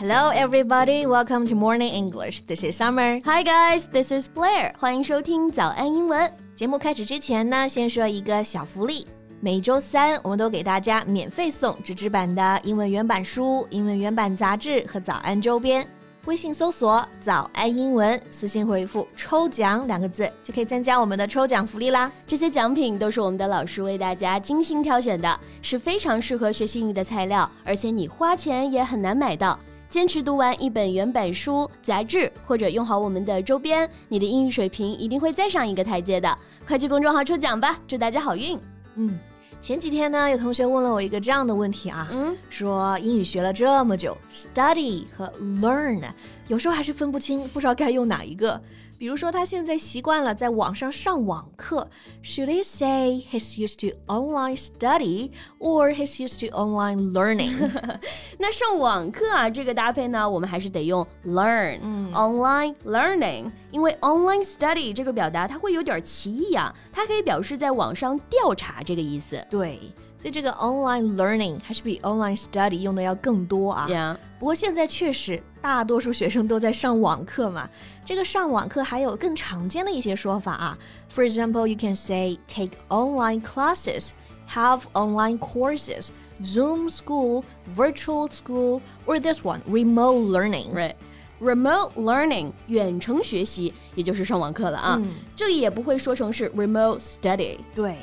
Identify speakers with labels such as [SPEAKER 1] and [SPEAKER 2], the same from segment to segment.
[SPEAKER 1] Hello, everybody. Welcome to Morning English. This is Summer.
[SPEAKER 2] Hi, guys. This is Blair. 欢迎收听早安英文。
[SPEAKER 1] 节目开始之前呢，先说一个小福利。每周三，我们都给大家免费送纸质版的英文原版书、英文原版杂志和早安周边。微信搜索“早安英文”，私信回复“抽奖”两个字，就可以参加我们的抽奖福利啦。
[SPEAKER 2] 这些奖品都是我们的老师为大家精心挑选的，是非常适合学习英语的材料，而且你花钱也很难买到。坚持读完一本原版书、杂志，或者用好我们的周边，你的英语水平一定会再上一个台阶的。快去公众号抽奖吧，祝大家好运！
[SPEAKER 1] 嗯，前几天呢，有同学问了我一个这样的问题啊，嗯，说英语学了这么久，study 和 learn，有时候还是分不清，不知道该用哪一个。比如说，他现在习惯了在网上上网课，Should he say he's used to online study or he's used to online learning？
[SPEAKER 2] 那上网课啊，这个搭配呢，我们还是得用 learn，嗯，online learning，因为 online study 这个表达它会有点歧义啊，它可以表示在网上调查这个意思。
[SPEAKER 1] 对。所以这个 online learning 还是比 online study 用的要更多啊。
[SPEAKER 2] Yeah.
[SPEAKER 1] 不过现在确实大多数学生都在上网课嘛。这个上网课还有更常见的一些说法啊。For example, you can say take online classes, have online courses, Zoom school, virtual school, or this one, remote learning.
[SPEAKER 2] Right. Remote learning 远程学习，也就是上网课了啊。嗯、这里也不会说成是 remote study。
[SPEAKER 1] 对。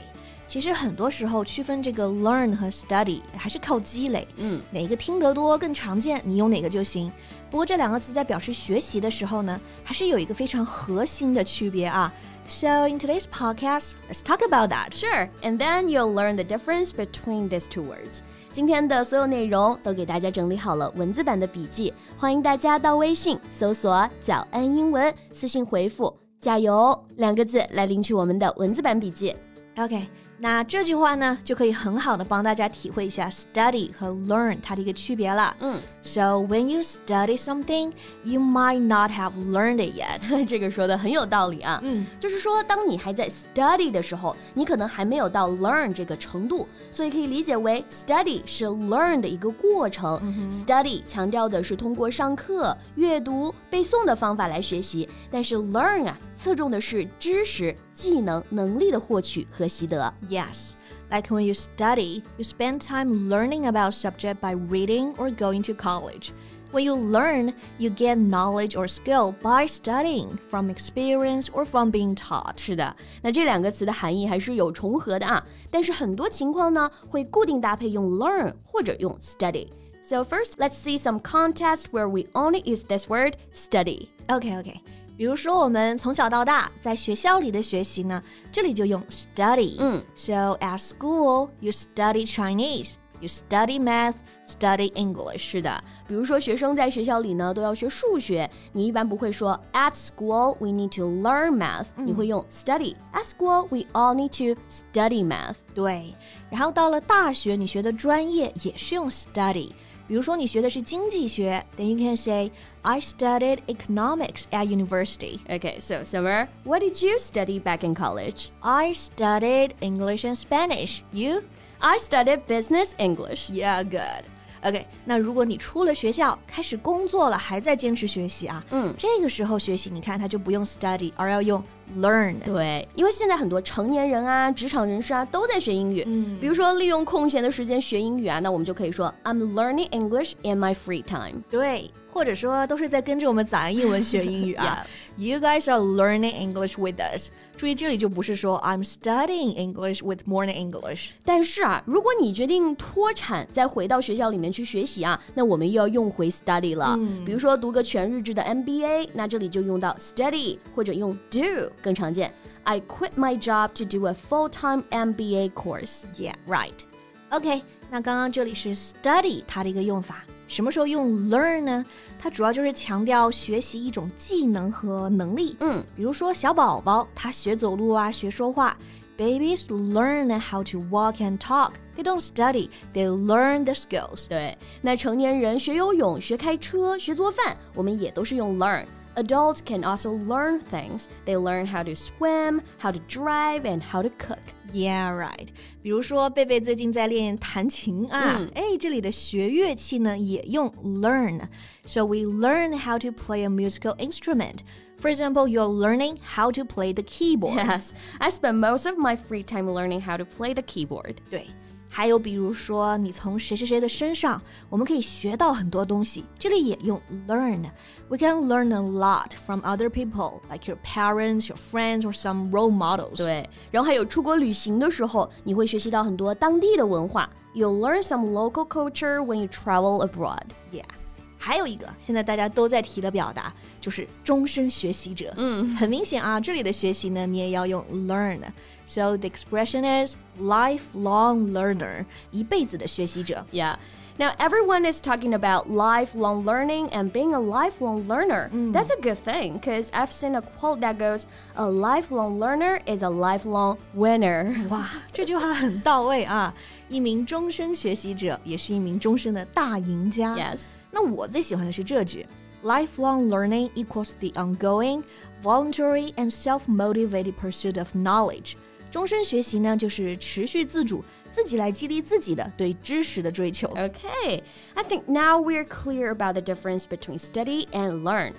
[SPEAKER 1] 其实很多时候区分这个 learn 和 study 还是靠积累，嗯，哪个听得多更常见，你用哪个就行。不过这两个词在表示学习的时候呢，还是有一个非常核心的区别啊。So in today's podcast, let's talk about that.
[SPEAKER 2] Sure, and then you'll learn the difference between these two words. 今天的所有内容都给大家整理好了文字版的笔记，欢迎大家到微信搜索“早安英文”，私信回复“加油”两个字来领取我们的文字版笔记。
[SPEAKER 1] OK。那这句话呢，就可以很好的帮大家体会一下 study 和 learn 它的一个区别了。嗯，So when you study something, you might not have learned it yet。
[SPEAKER 2] 这个说的很有道理啊。嗯，就是说，当你还在 study 的时候，你可能还没有到 learn 这个程度，所以可以理解为 study 是 learn 的一个过程。Study 强调的是通过上课、阅读、背诵的方法来学习，但是 learn 啊，侧重的是知识、技能、能力的获取和习得。
[SPEAKER 1] Yes. Like when you study, you spend time learning about subject by reading or going to college. When you learn, you get knowledge or skill by studying from experience or from being taught.
[SPEAKER 2] 是的，那这两个词的含义还是有重合的啊，但是很多情况呢会固定搭配用 learn 或者用 study. So first, let's see some context where we only use this word study.
[SPEAKER 1] Okay, okay. 比如说，我们从小到大在学校里的学习呢，这里就用 study。嗯，So at school you study Chinese, you study math, study English。
[SPEAKER 2] 是的，比如说学生在学校里呢都要学数学，你一般不会说 At school we need to learn math，、嗯、你会用 study。At school we all need to study math。
[SPEAKER 1] 对，然后到了大学，你学的专业也是用 study。比如说你学的是经济学，then you can say I studied economics at university.
[SPEAKER 2] Okay, so Summer, what did you study back in college?
[SPEAKER 1] I studied English and Spanish. You?
[SPEAKER 2] I studied business English.
[SPEAKER 1] Yeah, good. OK，那如果你出了学校，开始工作了，还在坚持学习啊，嗯，这个时候学习，你看他就不用 study，而要用 learn。
[SPEAKER 2] 对，因为现在很多成年人啊、职场人士啊都在学英语。嗯，比如说利用空闲的时间学英语啊，那我们就可以说 I'm learning English in my free time。
[SPEAKER 1] 对，或者说都是在跟着我们早安英文学英语啊。You guys are learning English with us。注意，这里就不是说 I'm studying English with Morning English。
[SPEAKER 2] 但是啊，如果你决定脱产，再回到学校里面去学习啊，那我们又要用回 study 了。嗯，比如说读个全日制的 MBA，那这里就用到 study，或者用 do 更常见。I quit my job to do a full-time MBA course.
[SPEAKER 1] Yeah, right. OK，那刚刚这里是 study 它的一个用法。什么时候用 learn 呢？它主要就是强调学习一种技能和能力。嗯，比如说小宝宝他学走路啊，学说话。Babies learn how to walk and talk. They don't study, they learn the skills.
[SPEAKER 2] 对，那成年人学游泳、学开车、学做饭，我们也都是用 learn。Adults can also learn things. They learn how to swim, how to drive, and how to cook.
[SPEAKER 1] Yeah, right. 比如说，贝贝最近在练弹琴啊，哎、嗯，这里的学乐器呢也用 learn。So we learn how to play a musical instrument. For example, you're learning how to play the keyboard.
[SPEAKER 2] Yes, I spend most of my free time learning how to play the keyboard.
[SPEAKER 1] 对。 还有比如说，你从谁谁谁的身上，我们可以学到很多东西。这里也用 learn。We can learn a lot from other people, like your parents, your friends, or some role models.
[SPEAKER 2] 对，然后还有出国旅行的时候，你会学习到很多当地的文化。You'll learn some local culture when you travel abroad.
[SPEAKER 1] Yeah. 还有一个现在大家都在提的表达就是终身学习者。嗯，很明显啊，这里的学习呢，你也要用 learn。So the expression is lifelong learner，一辈子的学习者。
[SPEAKER 2] Yeah. Now, everyone is talking about lifelong learning and being a lifelong learner. Mm. That's a good thing because I've seen a quote that goes, A lifelong learner is a lifelong winner.
[SPEAKER 1] 哇，这句话很到位啊！一名终身学习者也是一名终身的大赢家。
[SPEAKER 2] Yes.
[SPEAKER 1] 那我最喜欢的是这句：Lifelong learning equals the ongoing, voluntary, and self-motivated pursuit of knowledge. 终身学习呢，就是持续自主、自己来激励自己的对知识的追求。
[SPEAKER 2] Okay, I think now we're clear about the difference between study and learn.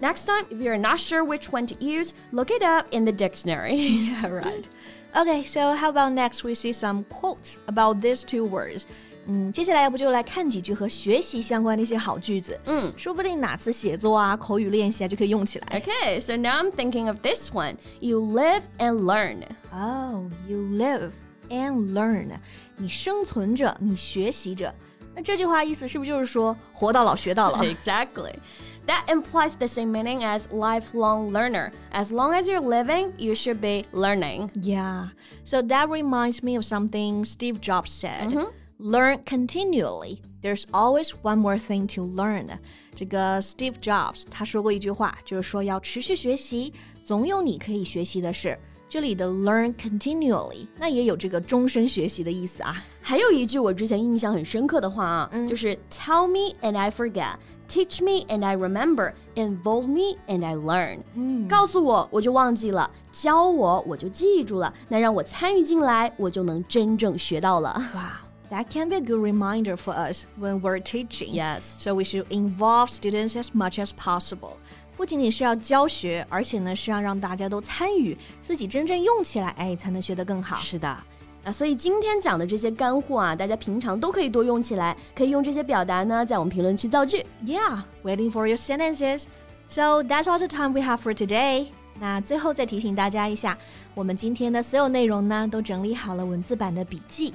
[SPEAKER 2] Next time, if you're not sure which one to use, look it up in the dictionary.
[SPEAKER 1] yeah, right. Okay, so how about next we see some quotes about these two words? 嗯，接下来要不就来看几句和学习相关的一些好句子。嗯，说不定哪次写作啊、口语练习啊就可以用起来。
[SPEAKER 2] Okay, so now I'm thinking of this one. You live and learn.
[SPEAKER 1] Oh, you live and learn. 你生存着，你学习着。那这句话意思是不是就是说活到老学到老？
[SPEAKER 2] Exactly. That implies the same meaning as lifelong learner. As long as you're living, you should be learning.
[SPEAKER 1] Yeah. So that reminds me of something Steve Jobs said. Mm -hmm. Learn continually. There's always one more thing to learn. 这个 Steve Jobs 他说过一句话，就是说要持续学习，总有你可以学习的事。这里的 learn continually，那也有这个终身学习的意思啊。
[SPEAKER 2] 还有一句我之前印象很深刻的话啊，嗯、就是 Tell me and I forget。Teach me and I remember, involve me and I learn。嗯，告诉我我就忘记了，教我我就记住了，那让我参与进来，我就能真正学到了。
[SPEAKER 1] 哇。 that can be a good reminder for us when we're teaching.
[SPEAKER 2] Yes.
[SPEAKER 1] So we should involve students as much as possible. 不仅仅是要教学，而且呢是要让大家都参与，自己真正用起来，哎，才能学得更好。
[SPEAKER 2] 是的，那所以今天讲的这些干货啊，大家平常都可以多用起来，可以用这些表达呢，在我们评论区造句。
[SPEAKER 1] Yeah, waiting for your sentences. So that's all the time we have for today. 那最后再提醒大家一下，我们今天的所有内容呢，都整理好了文字版的笔记。